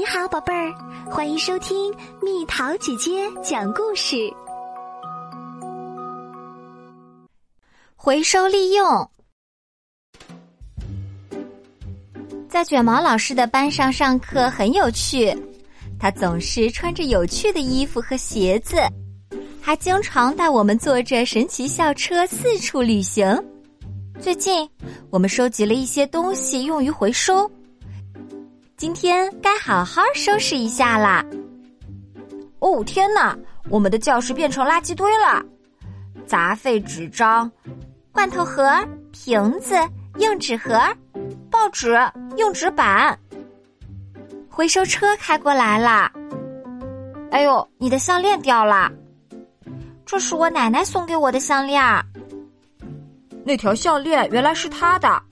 你好，宝贝儿，欢迎收听蜜桃姐姐讲故事。回收利用，在卷毛老师的班上上课很有趣。他总是穿着有趣的衣服和鞋子，还经常带我们坐着神奇校车四处旅行。最近，我们收集了一些东西用于回收。今天该好好收拾一下啦！哦天哪，我们的教室变成垃圾堆了，杂废纸张、罐头盒、瓶子、硬纸盒、报纸、硬纸板。回收车开过来了。哎呦，你的项链掉了！这是我奶奶送给我的项链。那条项链原来是她的，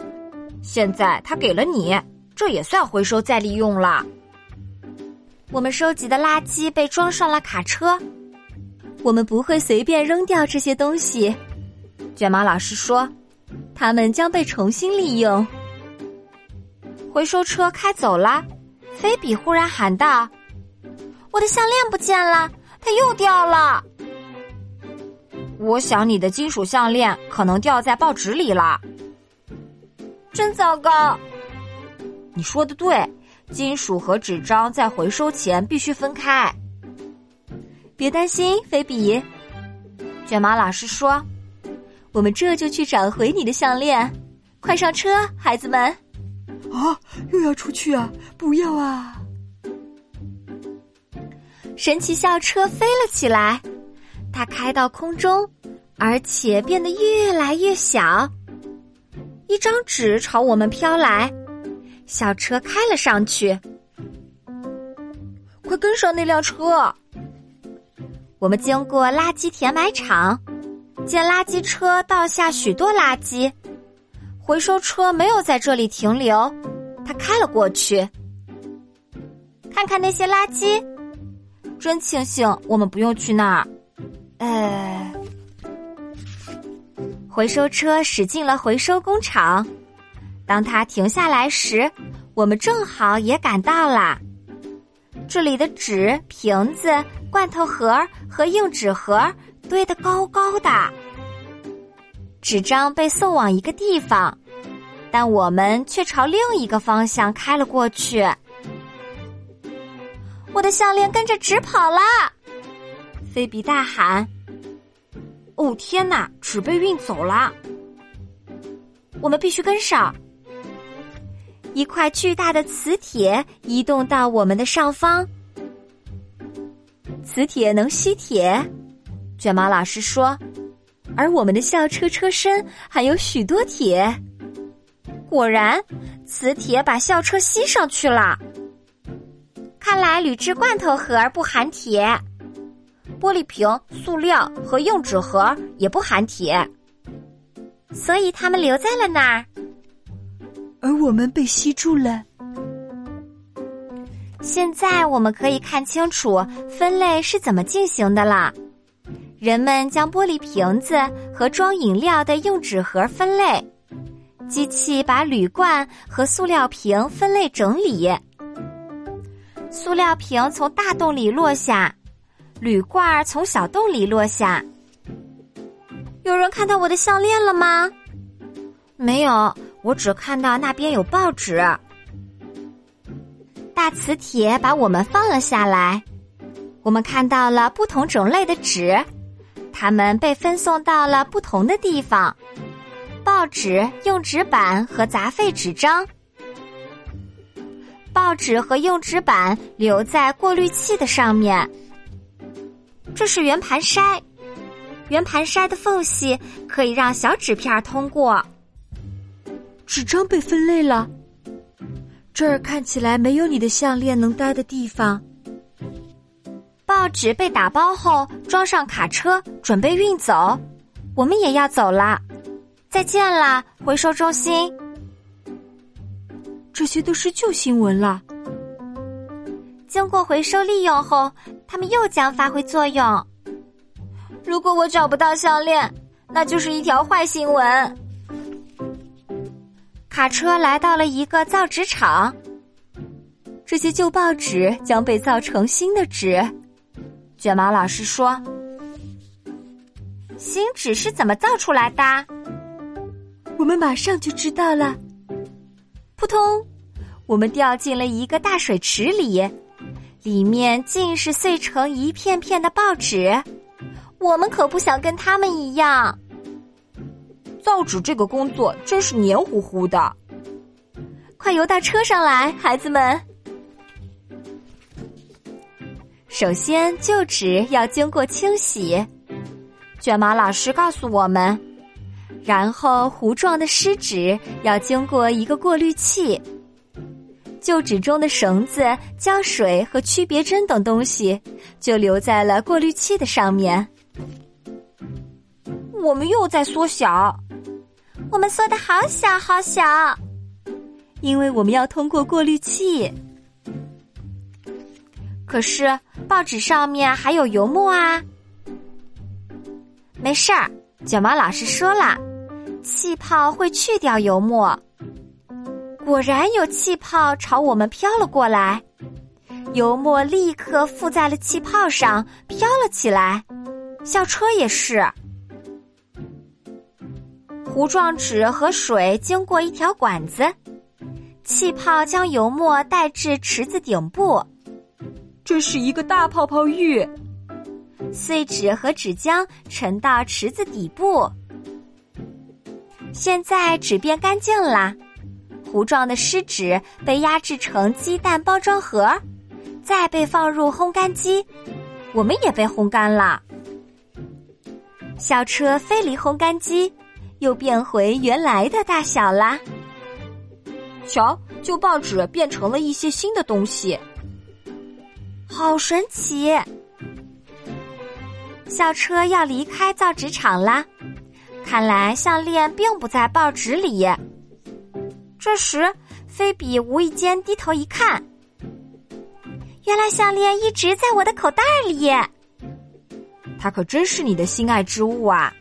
现在她给了你。这也算回收再利用了。我们收集的垃圾被装上了卡车，我们不会随便扔掉这些东西。卷毛老师说，它们将被重新利用。回收车开走了，菲比忽然喊道：“我的项链不见了，它又掉了。”我想你的金属项链可能掉在报纸里了，真糟糕。你说的对，金属和纸张在回收前必须分开。别担心，菲比。卷毛老师说：“我们这就去找回你的项链，快上车，孩子们！”啊，又要出去啊！不要啊！神奇校车飞了起来，它开到空中，而且变得越来越小。一张纸朝我们飘来。小车开了上去，快跟上那辆车！我们经过垃圾填埋场，见垃圾车倒下许多垃圾，回收车没有在这里停留，它开了过去。看看那些垃圾，真庆幸我们不用去那儿。呃，回收车驶进了回收工厂。当他停下来时，我们正好也赶到了。这里的纸、瓶子、罐头盒和硬纸盒堆得高高的。纸张被送往一个地方，但我们却朝另一个方向开了过去。我的项链跟着纸跑了！菲比大喊：“哦天哪，纸被运走了！我们必须跟上！”一块巨大的磁铁移动到我们的上方。磁铁能吸铁，卷毛老师说，而我们的校车车身含有许多铁。果然，磁铁把校车吸上去了。看来铝制罐头盒不含铁，玻璃瓶、塑料和硬纸盒也不含铁，所以它们留在了那儿。而我们被吸住了。现在我们可以看清楚分类是怎么进行的了。人们将玻璃瓶子和装饮料的硬纸盒分类，机器把铝罐和塑料瓶分类整理。塑料瓶从大洞里落下，铝罐从小洞里落下。有人看到我的项链了吗？没有。我只看到那边有报纸，大磁铁把我们放了下来。我们看到了不同种类的纸，它们被分送到了不同的地方：报纸、硬纸板和杂废纸张。报纸和硬纸板留在过滤器的上面。这是圆盘筛，圆盘筛的缝隙可以让小纸片通过。纸张被分类了，这儿看起来没有你的项链能待的地方。报纸被打包后装上卡车，准备运走。我们也要走了，再见啦，回收中心。这些都是旧新闻了。经过回收利用后，它们又将发挥作用。如果我找不到项链，那就是一条坏新闻。卡车来到了一个造纸厂，这些旧报纸将被造成新的纸。卷毛老师说：“新纸是怎么造出来的？我们马上就知道了。”扑通，我们掉进了一个大水池里，里面尽是碎成一片片的报纸。我们可不想跟他们一样。造纸这个工作真是黏糊糊的。快游到车上来，孩子们。首先，旧纸要经过清洗，卷毛老师告诉我们。然后，糊状的湿纸要经过一个过滤器，旧纸中的绳子、胶水和区别针等东西就留在了过滤器的上面。我们又在缩小，我们缩的好小好小，因为我们要通过过滤器。可是报纸上面还有油墨啊！没事儿，卷毛老师说了，气泡会去掉油墨。果然有气泡朝我们飘了过来，油墨立刻附在了气泡上，飘了起来。校车也是。糊状纸和水经过一条管子，气泡将油墨带至池子顶部。这是一个大泡泡浴，碎纸和纸浆沉到池子底部。现在纸变干净了，糊状的湿纸被压制成鸡蛋包装盒，再被放入烘干机。我们也被烘干了。校车飞离烘干机，又变回原来的大小啦。瞧，旧报纸变成了一些新的东西。好神奇！校车要离开造纸厂啦，看来项链并不在报纸里。这时，菲比无意间低头一看，原来项链一直在我的口袋里。它可真是你的心爱之物啊！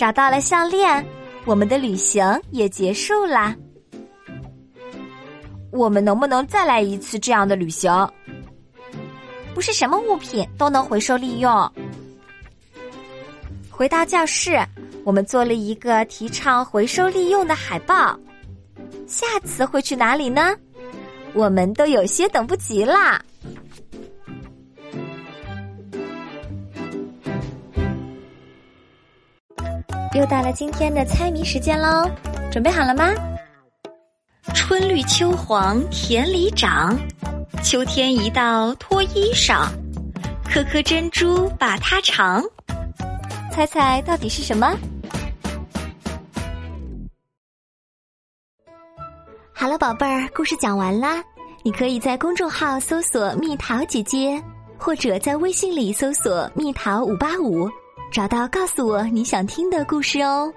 找到了项链，我们的旅行也结束啦。我们能不能再来一次这样的旅行？不是什么物品都能回收利用。回到教室，我们做了一个提倡回收利用的海报。下次会去哪里呢？我们都有些等不及啦！又到了今天的猜谜时间喽，准备好了吗？春绿秋黄田里长，秋天一到脱衣裳，颗颗珍珠把它藏。猜猜到底是什么？好了，宝贝儿，故事讲完啦。你可以在公众号搜索“蜜桃姐姐”，或者在微信里搜索“蜜桃五八五”，找到告诉我你想听的故事哦。